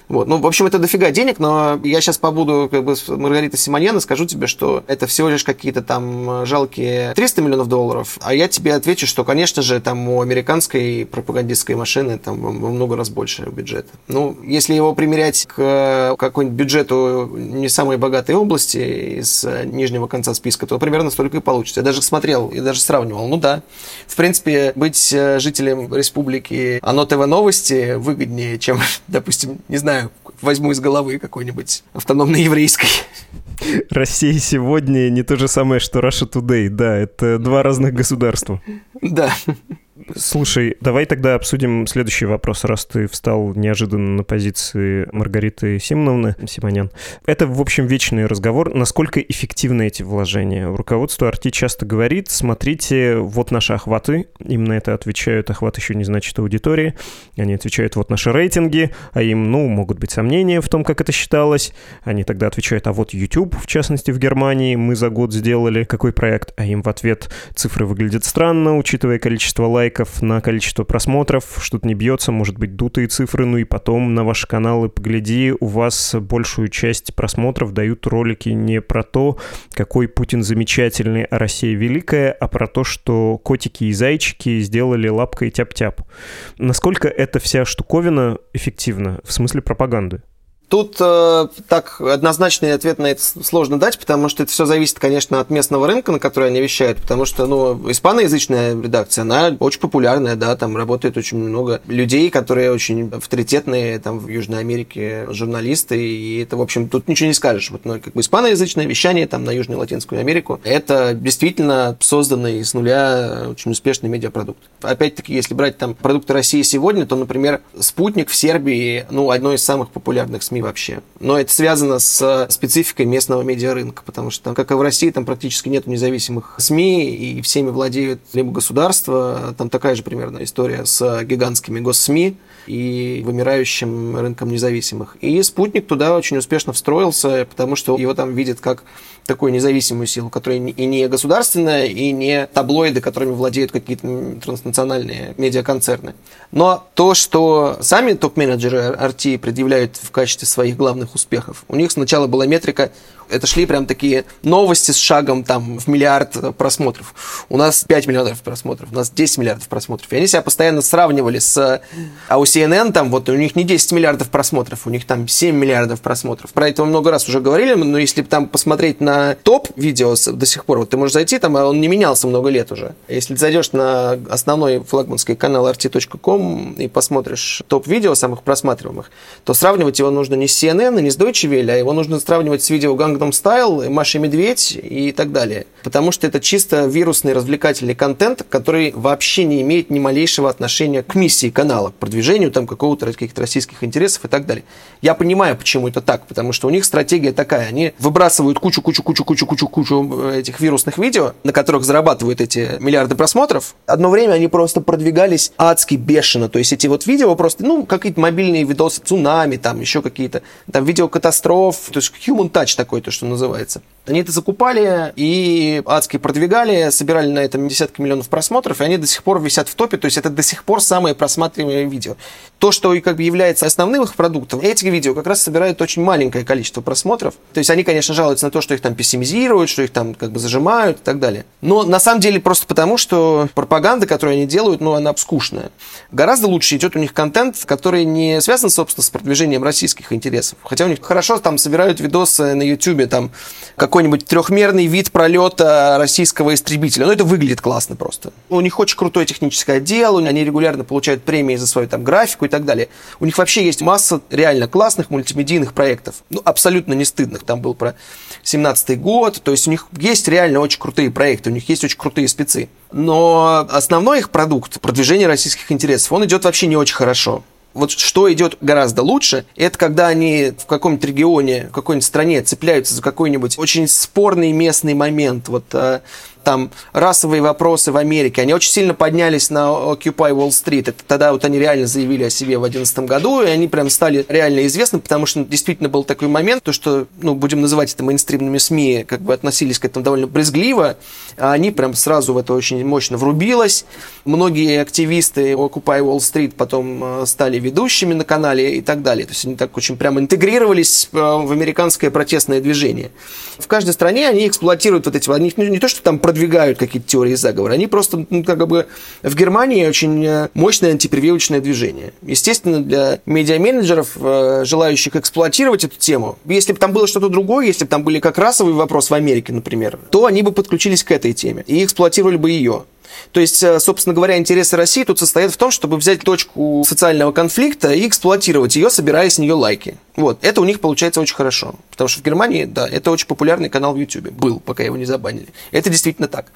Вот. Ну, в общем, это дофига денег, но я сейчас побуду как бы с Маргаритой Симоньян и скажу тебе, что это всего лишь какие-то там жалкие 300 миллионов долларов, а я тебе отвечу, что, конечно же, там у американской пропагандистской машины там во много раз больше бюджет. Ну, если его примерять к какому-нибудь бюджету не самой богатой области из нижнего конца списка, то примерно столько и получится. Я даже смотрел и даже сравнивал. Ну да, в принципе, быть жителем республики Оно ТВ Новости выгоднее, чем, [LAUGHS] допустим, не знаю, знаю, возьму из головы какой-нибудь автономной еврейской. Россия сегодня не то же самое, что Russia Today. Да, это два разных государства. Да. Слушай, давай тогда обсудим следующий вопрос, раз ты встал неожиданно на позиции Маргариты Симоновны Симонян. Это, в общем, вечный разговор. Насколько эффективны эти вложения? Руководство Арти часто говорит, смотрите, вот наши охваты. Им на это отвечают, охват еще не значит аудитории. Они отвечают, вот наши рейтинги, а им, ну, могут быть сомнения в том, как это считалось. Они тогда отвечают, а вот YouTube, в частности, в Германии, мы за год сделали какой проект, а им в ответ цифры выглядят странно, учитывая количество лайков, лайков на количество просмотров, что-то не бьется, может быть, дутые цифры, ну и потом на ваши каналы погляди, у вас большую часть просмотров дают ролики не про то, какой Путин замечательный, а Россия великая, а про то, что котики и зайчики сделали лапкой тяп-тяп. Насколько эта вся штуковина эффективна в смысле пропаганды? Тут э, так однозначный ответ на это сложно дать, потому что это все зависит, конечно, от местного рынка, на который они вещают, потому что, ну, испаноязычная редакция, она очень популярная, да, там работает очень много людей, которые очень авторитетные там в Южной Америке журналисты, и это, в общем, тут ничего не скажешь. Вот, ну, как бы испаноязычное вещание там на Южную Латинскую Америку, это действительно созданный с нуля очень успешный медиапродукт. Опять-таки, если брать там продукты России сегодня, то, например, «Спутник» в Сербии, ну, одно из самых популярных СМИ вообще. Но это связано с спецификой местного медиарынка, потому что, как и в России, там практически нет независимых СМИ, и всеми владеют либо государство, там такая же примерно история с гигантскими госсми и вымирающим рынком независимых. И «Спутник» туда очень успешно встроился, потому что его там видят как такую независимую силу, которая и не государственная, и не таблоиды, которыми владеют какие-то транснациональные медиаконцерны. Но то, что сами топ-менеджеры RT предъявляют в качестве своих главных успехов, у них сначала была метрика это шли прям такие новости с шагом там в миллиард просмотров. У нас 5 миллиардов просмотров, у нас 10 миллиардов просмотров. И они себя постоянно сравнивали с... А у CNN там вот у них не 10 миллиардов просмотров, у них там 7 миллиардов просмотров. Про это мы много раз уже говорили, но если там посмотреть на топ-видео до сих пор, вот ты можешь зайти, там а он не менялся много лет уже. Если ты зайдешь на основной флагманский канал rt.com и посмотришь топ-видео самых просматриваемых, то сравнивать его нужно не с CNN, не с Deutsche Welle, а его нужно сравнивать с видео Gangnam Gangnam Style, Маша Медведь и так далее. Потому что это чисто вирусный развлекательный контент, который вообще не имеет ни малейшего отношения к миссии канала, к продвижению там какого-то каких-то российских интересов и так далее. Я понимаю, почему это так, потому что у них стратегия такая. Они выбрасывают кучу-кучу-кучу-кучу-кучу-кучу этих вирусных видео, на которых зарабатывают эти миллиарды просмотров. Одно время они просто продвигались адски бешено. То есть эти вот видео просто, ну, какие-то мобильные видосы, цунами, там еще какие-то, там видео катастроф, то есть human touch такой, то, что называется. Они это закупали и адски продвигали, собирали на этом десятки миллионов просмотров, и они до сих пор висят в топе, то есть это до сих пор самые просматриваемые видео. То, что и как бы является основным их продуктом, эти видео как раз собирают очень маленькое количество просмотров. То есть они, конечно, жалуются на то, что их там пессимизируют, что их там как бы зажимают и так далее. Но на самом деле просто потому, что пропаганда, которую они делают, ну, она скучная. Гораздо лучше идет у них контент, который не связан, собственно, с продвижением российских интересов. Хотя у них хорошо там собирают видосы на YouTube, там, как какой-нибудь трехмерный вид пролета российского истребителя. Ну, это выглядит классно просто. У них очень крутое техническое отдел, они регулярно получают премии за свою там графику и так далее. У них вообще есть масса реально классных мультимедийных проектов. Ну, абсолютно не стыдных. Там был про 17-й год. То есть у них есть реально очень крутые проекты, у них есть очень крутые спецы. Но основной их продукт, продвижение российских интересов, он идет вообще не очень хорошо. Вот что идет гораздо лучше, это когда они в каком-нибудь регионе, в какой-нибудь стране цепляются за какой-нибудь очень спорный местный момент. Вот э, там расовые вопросы в Америке, они очень сильно поднялись на Occupy Wall Street. Это тогда вот они реально заявили о себе в 2011 году, и они прям стали реально известны, потому что действительно был такой момент, то, что, ну, будем называть это мейнстримными СМИ, как бы относились к этому довольно брезгливо, а они прям сразу в это очень мощно врубилось. Многие активисты Occupy Wall Street потом э, стали ведущими на канале и так далее. То есть они так очень прям интегрировались э, в американское протестное движение. В каждой стране они эксплуатируют вот эти, они не то, что там продвигают какие-то теории заговора. Они просто, ну, как бы в Германии очень э, мощное антипрививочное движение. Естественно, для медиа-менеджеров, э, желающих эксплуатировать эту тему, если бы там было что-то другое, если бы там были как расовый вопрос в Америке, например, то они бы подключились к этой теме и эксплуатировали бы ее. То есть, э, собственно говоря, интересы России тут состоят в том, чтобы взять точку социального конфликта и эксплуатировать ее, собирая с нее лайки. Вот, это у них получается очень хорошо. Потому что в Германии, да, это очень популярный канал в YouTube. Был, пока его не забанили. Это действительно так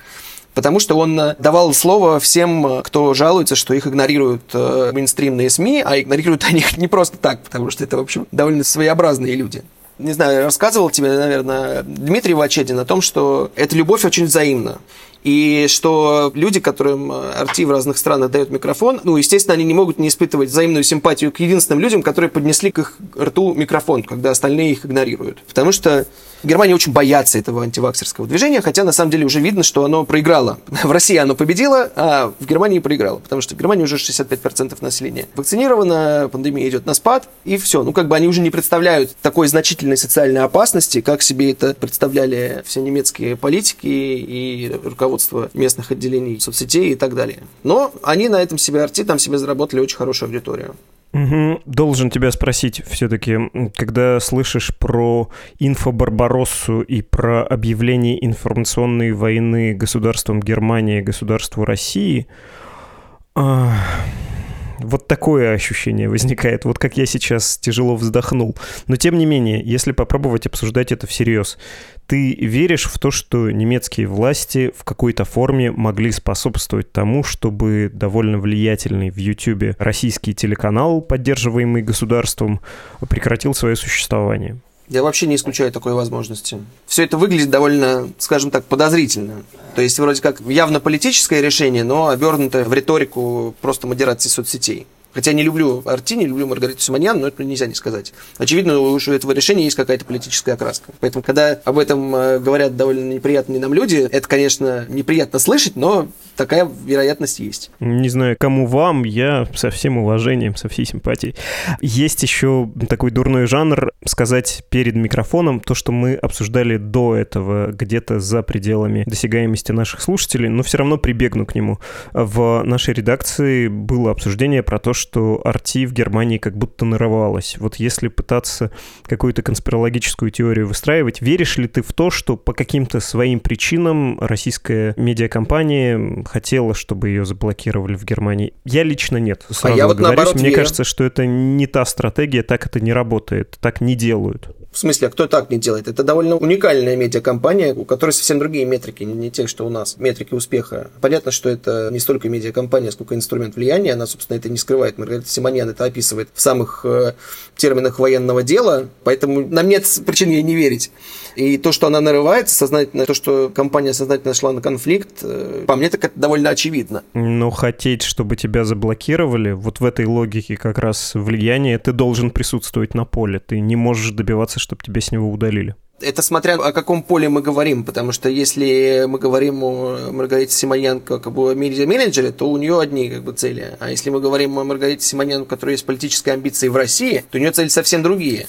потому что он э, давал слово всем, э, кто жалуется, что их игнорируют э, мейнстримные СМИ, а игнорируют они их [LAUGHS] не просто так, потому что это, в общем, довольно своеобразные люди. Не знаю, рассказывал тебе, наверное, Дмитрий Вачедин о том, что эта любовь очень взаимна. И что люди, которым Арти в разных странах дает микрофон, ну, естественно, они не могут не испытывать взаимную симпатию к единственным людям, которые поднесли к их рту микрофон, когда остальные их игнорируют. Потому что Германия очень боятся этого антиваксерского движения, хотя на самом деле уже видно, что оно проиграло. [LAUGHS] В России оно победило, а в Германии проиграло, потому что в Германии уже 65% населения вакцинировано, пандемия идет на спад, и все. Ну, как бы они уже не представляют такой значительной социальной опасности, как себе это представляли все немецкие политики и руководство местных отделений соцсетей и так далее. Но они на этом себе арти, там себе заработали очень хорошую аудиторию. Угу. Должен тебя спросить все-таки, когда слышишь про инфобарбароссу и про объявление информационной войны государством Германии, государству России, а, вот такое ощущение возникает, вот как я сейчас тяжело вздохнул. Но тем не менее, если попробовать обсуждать это всерьез, ты веришь в то, что немецкие власти в какой-то форме могли способствовать тому, чтобы довольно влиятельный в YouTube российский телеканал, поддерживаемый государством, прекратил свое существование? Я вообще не исключаю такой возможности. Все это выглядит довольно, скажем так, подозрительно. То есть вроде как явно политическое решение, но обернутое в риторику просто модерации соцсетей. Хотя не люблю Арти, не люблю Маргариту Симоньян, но это нельзя не сказать. Очевидно, у этого решения есть какая-то политическая окраска. Поэтому, когда об этом э, говорят довольно неприятные нам люди, это, конечно, неприятно слышать, но такая вероятность есть. Не знаю, кому вам, я со всем уважением, со всей симпатией. Есть еще такой дурной жанр сказать перед микрофоном то, что мы обсуждали до этого где-то за пределами досягаемости наших слушателей, но все равно прибегну к нему. В нашей редакции было обсуждение про то, что что Арти в Германии как будто нарывалась. Вот если пытаться какую-то конспирологическую теорию выстраивать, веришь ли ты в то, что по каким-то своим причинам российская медиакомпания хотела, чтобы ее заблокировали в Германии? Я лично нет. Сразу а я вот говорюсь, наоборот мне верю. кажется, что это не та стратегия, так это не работает, так не делают. В смысле, а кто так не делает? Это довольно уникальная медиакомпания, у которой совсем другие метрики, не, те, что у нас, метрики успеха. Понятно, что это не столько медиакомпания, сколько инструмент влияния, она, собственно, это не скрывает. Маргарита Симоньян это описывает в самых э, терминах военного дела, поэтому нам нет причин ей не верить. И то, что она нарывается сознательно, то, что компания сознательно шла на конфликт, э, по мне так это довольно очевидно. Но хотеть, чтобы тебя заблокировали, вот в этой логике как раз влияние, ты должен присутствовать на поле. Ты не можешь добиваться, чтобы тебя с него удалили. Это смотря о каком поле мы говорим, потому что если мы говорим о Маргарите Симоньян как об медиа-менеджере, то у нее одни как бы, цели. А если мы говорим о Маргарите Симоньян, у которой есть политические амбиции в России, то у нее цели совсем другие.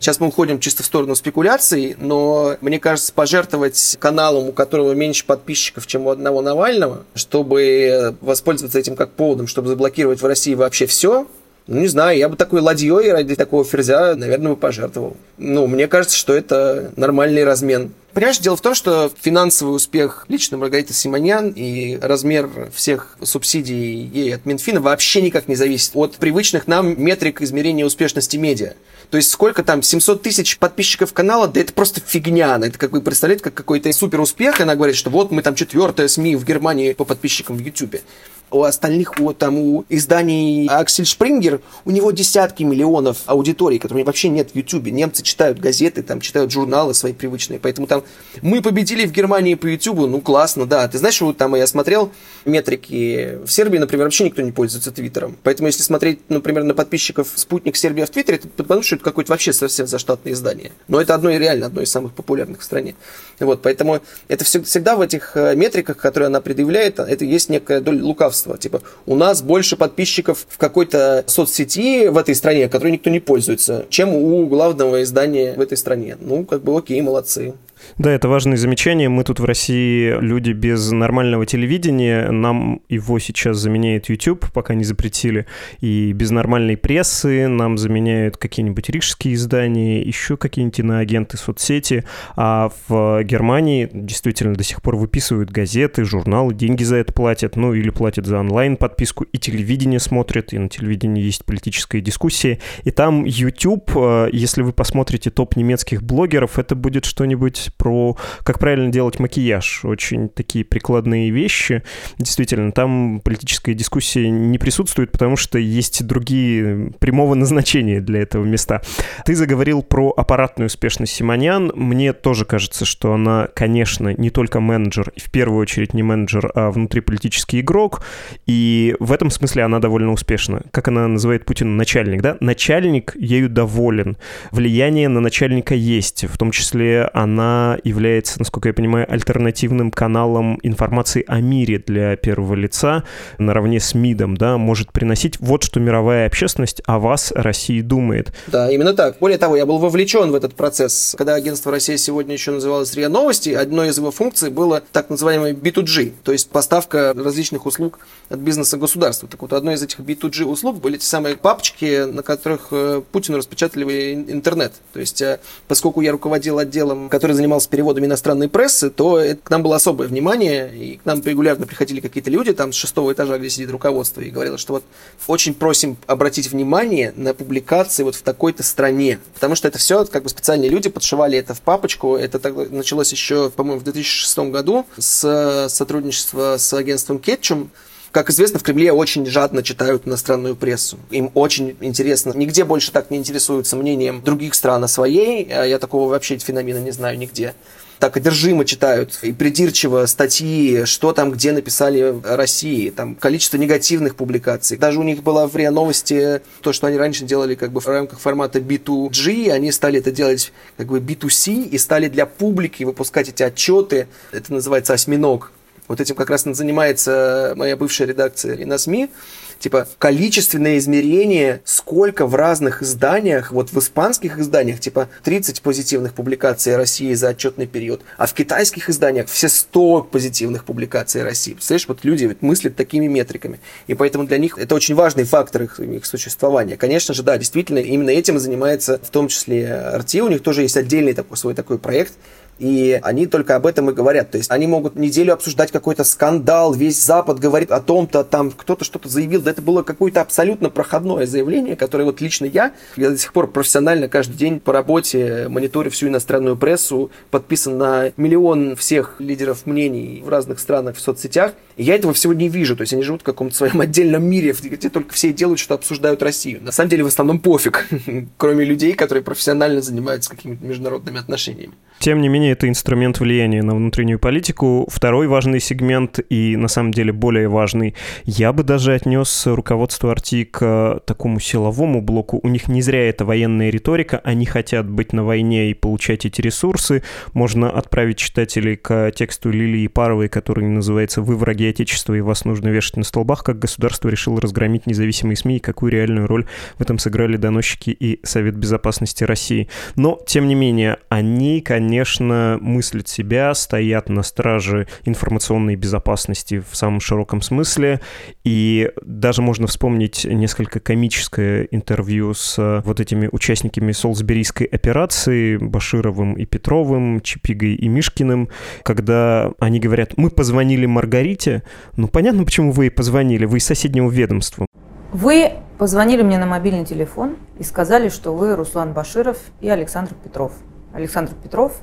Сейчас мы уходим чисто в сторону спекуляций, но мне кажется, пожертвовать каналом, у которого меньше подписчиков, чем у одного Навального, чтобы воспользоваться этим как поводом, чтобы заблокировать в России вообще все, ну, не знаю, я бы такой ладьей ради такого ферзя, наверное, бы пожертвовал. Ну, мне кажется, что это нормальный размен. Понимаешь, дело в том, что финансовый успех лично Маргариты Симоньян и размер всех субсидий ей от Минфина вообще никак не зависит от привычных нам метрик измерения успешности медиа. То есть сколько там, 700 тысяч подписчиков канала, да это просто фигня. Это как вы представляете, как какой-то супер успех. Она говорит, что вот мы там четвертая СМИ в Германии по подписчикам в Ютубе у остальных, вот там у изданий Аксель Шпрингер, у него десятки миллионов аудиторий, которые вообще нет в Ютубе. Немцы читают газеты, там читают журналы свои привычные, поэтому там мы победили в Германии по Ютубу, ну классно, да. Ты знаешь, вот там я смотрел метрики, в Сербии, например, вообще никто не пользуется Твиттером. Поэтому если смотреть, например, на подписчиков «Спутник Сербия» в Твиттере, ты подумаешь, что это какое-то вообще совсем заштатное издание. Но это одно и реально, одно из самых популярных в стране. Вот, поэтому это всегда в этих э, метриках, которые она предъявляет, это есть некая доля лукавства. Типа, у нас больше подписчиков в какой-то соцсети в этой стране, которой никто не пользуется, чем у главного издания в этой стране. Ну, как бы окей, молодцы. Да, это важное замечание. Мы тут в России люди без нормального телевидения. Нам его сейчас заменяет YouTube, пока не запретили. И без нормальной прессы нам заменяют какие-нибудь рижские издания, еще какие-нибудь иноагенты соцсети. А в Германии действительно до сих пор выписывают газеты, журналы, деньги за это платят. Ну, или платят за онлайн-подписку. И телевидение смотрят, и на телевидении есть политическая дискуссия. И там YouTube, э, если вы посмотрите топ немецких блогеров, это будет что-нибудь про как правильно делать макияж. Очень такие прикладные вещи. Действительно, там политическая дискуссия не присутствует, потому что есть другие прямого назначения для этого места. Ты заговорил про аппаратную успешность Симонян. Мне тоже кажется, что она, конечно, не только менеджер, в первую очередь не менеджер, а внутриполитический игрок. И в этом смысле она довольно успешна. Как она называет Путина начальник, да? Начальник ею доволен. Влияние на начальника есть. В том числе она является, насколько я понимаю, альтернативным каналом информации о мире для первого лица наравне с МИДом, да, может приносить вот что мировая общественность о вас, России, думает. Да, именно так. Более того, я был вовлечен в этот процесс. Когда агентство «Россия сегодня» еще называлось РИА Новости, одной из его функций было так называемый B2G, то есть поставка различных услуг от бизнеса государства. Так вот, одной из этих B2G услуг были те самые папочки, на которых э, Путину распечатали интернет. То есть, э, поскольку я руководил отделом, который занимался переводами иностранной прессы, то это, к нам было особое внимание, и к нам регулярно приходили какие-то люди там с шестого этажа, где сидит руководство, и говорило, что вот очень просим обратить внимание на публикации вот в такой-то стране, потому что это все как бы специальные люди подшивали это в папочку, это так, началось еще, по-моему, в 2006 году с э, сотрудничества с агентством Кетчум, как известно, в Кремле очень жадно читают иностранную прессу. Им очень интересно. Нигде больше так не интересуются мнением других стран о своей. А я такого вообще феномена не знаю нигде так одержимо читают и придирчиво статьи, что там, где написали России, там количество негативных публикаций. Даже у них была в РИА Новости то, что они раньше делали как бы в рамках формата B2G, они стали это делать как бы B2C и стали для публики выпускать эти отчеты. Это называется осьминог вот этим как раз занимается моя бывшая редакция и на СМИ. Типа количественное измерение, сколько в разных изданиях, вот в испанских изданиях, типа 30 позитивных публикаций России за отчетный период, а в китайских изданиях все 100 позитивных публикаций России. Представляешь, вот люди ведь мыслят такими метриками. И поэтому для них это очень важный фактор их, их существования. Конечно же, да, действительно, именно этим занимается в том числе Арти. У них тоже есть отдельный такой свой такой проект, и они только об этом и говорят. То есть они могут неделю обсуждать какой-то скандал, весь Запад говорит о том-то, там кто-то что-то заявил. Да это было какое-то абсолютно проходное заявление, которое вот лично я, я до сих пор профессионально каждый день по работе мониторю всю иностранную прессу, подписан на миллион всех лидеров мнений в разных странах в соцсетях. И я этого всего не вижу. То есть они живут в каком-то своем [LAUGHS] отдельном мире, где только все делают, что обсуждают Россию. На самом деле в основном пофиг, [LAUGHS] кроме людей, которые профессионально занимаются какими-то международными отношениями. Тем не менее, это инструмент влияния на внутреннюю политику. Второй важный сегмент и, на самом деле, более важный. Я бы даже отнес руководство Арти к такому силовому блоку. У них не зря это военная риторика. Они хотят быть на войне и получать эти ресурсы. Можно отправить читателей к тексту Лилии Паровой, который называется «Вы враги Отечества, и вас нужно вешать на столбах», как государство решило разгромить независимые СМИ и какую реальную роль в этом сыграли доносчики и Совет Безопасности России. Но, тем не менее, они, конечно, конечно, мыслят себя, стоят на страже информационной безопасности в самом широком смысле. И даже можно вспомнить несколько комическое интервью с вот этими участниками Солсберийской операции, Башировым и Петровым, Чипигой и Мишкиным, когда они говорят, мы позвонили Маргарите. Ну, понятно, почему вы ей позвонили, вы из соседнего ведомства. Вы позвонили мне на мобильный телефон и сказали, что вы Руслан Баширов и Александр Петров – Александр Петров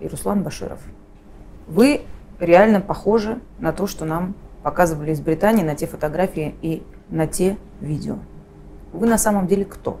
и Руслан Баширов. Вы реально похожи на то, что нам показывали из Британии, на те фотографии и на те видео. Вы на самом деле кто?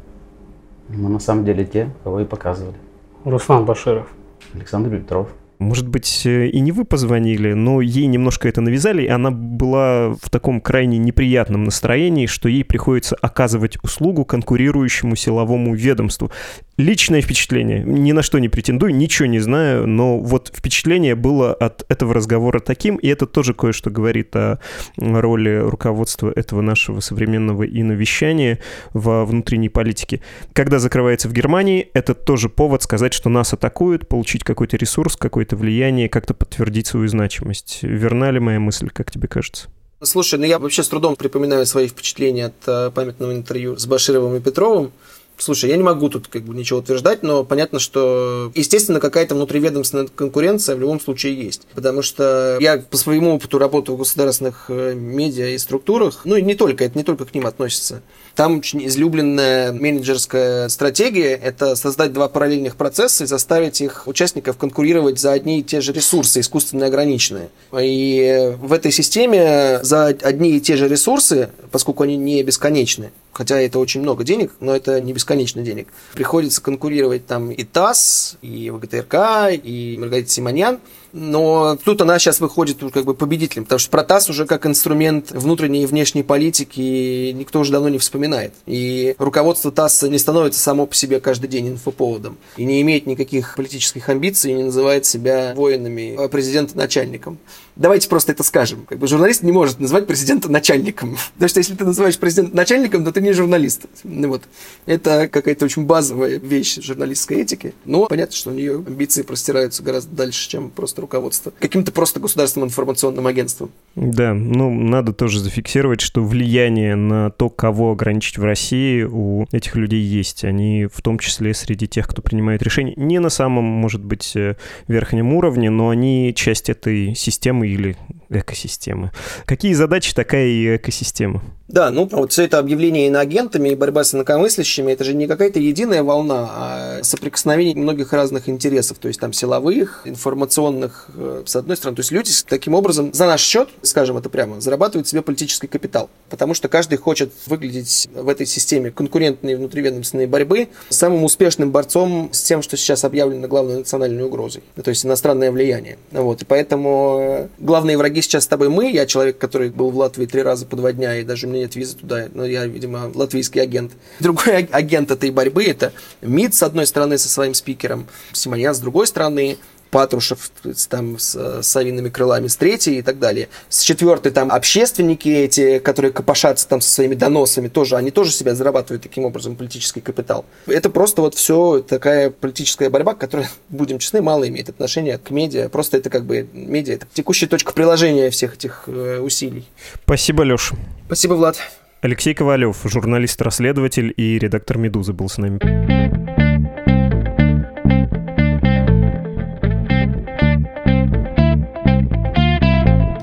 Мы на самом деле те, кого и показывали. Руслан Баширов. Александр Петров. Может быть, э, и не вы позвонили, но ей немножко это навязали, и она была в таком крайне неприятном настроении, что ей приходится оказывать услугу конкурирующему силовому ведомству. Личное впечатление. Ни на что не претендую, ничего не знаю, но вот впечатление было от этого разговора таким, и это тоже кое-что говорит о роли руководства этого нашего современного иновещания во внутренней политике. Когда закрывается в Германии, это тоже повод сказать, что нас атакуют, получить какой-то ресурс, какое-то влияние, как-то подтвердить свою значимость. Верна ли моя мысль, как тебе кажется? Слушай, ну я вообще с трудом припоминаю свои впечатления от э, памятного интервью с Башировым и Петровым. Слушай, я не могу тут как бы ничего утверждать, но понятно, что, естественно, какая-то внутриведомственная конкуренция в любом случае есть. Потому что я по своему опыту работаю в государственных э, медиа и структурах, ну и не только, это не только к ним относится. Там очень излюбленная менеджерская стратегия – это создать два параллельных процесса и заставить их участников конкурировать за одни и те же ресурсы, искусственно ограниченные. И в этой системе за одни и те же ресурсы, поскольку они не бесконечны, хотя это очень много денег, но это не бесконечно денег. Приходится конкурировать там и ТАСС, и ВГТРК, и Маргарита Симоньян. Но тут она сейчас выходит как бы победителем, потому что про ТАСС уже как инструмент внутренней и внешней политики никто уже давно не вспоминает. И руководство ТАССа не становится само по себе каждый день инфоповодом и не имеет никаких политических амбиций и не называет себя воинами, а президента начальником. Давайте просто это скажем. Как бы журналист не может назвать президента начальником. [LAUGHS] Потому что если ты называешь президента начальником, то ты не журналист. Ну, вот. Это какая-то очень базовая вещь журналистской этики. Но понятно, что у нее амбиции простираются гораздо дальше, чем просто руководство. Каким-то просто государственным информационным агентством. Да, ну, надо тоже зафиксировать, что влияние на то, кого ограничить в России, у этих людей есть. Они в том числе среди тех, кто принимает решения не на самом, может быть, э, верхнем уровне, но они часть этой системы или экосистемы. Какие задачи такая и экосистема? Да, ну вот все это объявление иноагентами и борьба с инакомыслящими, это же не какая-то единая волна, а соприкосновение многих разных интересов, то есть там силовых, информационных, э, с одной стороны. То есть люди таким образом за наш счет, скажем это прямо, зарабатывают себе политический капитал, потому что каждый хочет выглядеть в этой системе конкурентной внутриведомственной борьбы самым успешным борцом с тем, что сейчас объявлено главной национальной угрозой, то есть иностранное влияние. Вот, и поэтому э, главные враги сейчас с тобой мы, я человек, который был в Латвии три раза по два дня, и даже мне нет визы туда, но я, видимо, латвийский агент. Другой агент этой борьбы – это МИД, с одной стороны, со своим спикером, Симоньян с другой стороны, Патрушев там с совиными крылами с третьей и так далее. С четвертой там общественники эти, которые копошатся там со своими доносами, тоже, они тоже себя зарабатывают таким образом политический капитал. Это просто вот все такая политическая борьба, которая, [LAUGHS] будем честны, мало имеет отношения к медиа. Просто это как бы медиа, это текущая точка приложения всех этих э, усилий. Спасибо, Леша. Спасибо, Влад. Алексей Ковалев, журналист-расследователь и редактор «Медузы» был с нами.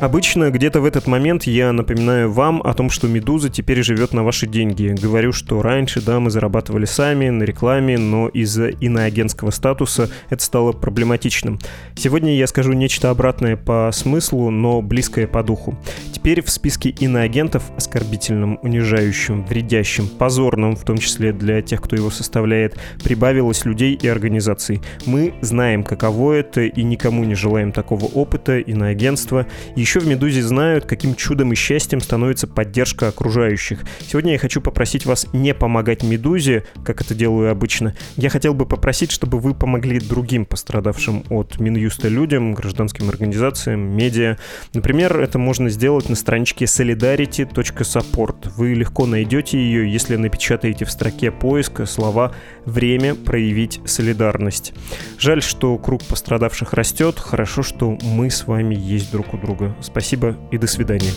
Обычно где-то в этот момент я напоминаю вам о том, что «Медуза» теперь живет на ваши деньги. Говорю, что раньше, да, мы зарабатывали сами на рекламе, но из-за иноагентского статуса это стало проблематичным. Сегодня я скажу нечто обратное по смыслу, но близкое по духу. Теперь в списке иноагентов оскорбительным, унижающим, вредящим, позорным, в том числе для тех, кто его составляет, прибавилось людей и организаций. Мы знаем, каково это, и никому не желаем такого опыта, иноагентства. Еще еще в «Медузе» знают, каким чудом и счастьем становится поддержка окружающих. Сегодня я хочу попросить вас не помогать «Медузе», как это делаю обычно. Я хотел бы попросить, чтобы вы помогли другим пострадавшим от Минюста людям, гражданским организациям, медиа. Например, это можно сделать на страничке solidarity.support. Вы легко найдете ее, если напечатаете в строке поиска слова «Время проявить солидарность». Жаль, что круг пострадавших растет. Хорошо, что мы с вами есть друг у друга. Спасибо и до свидания.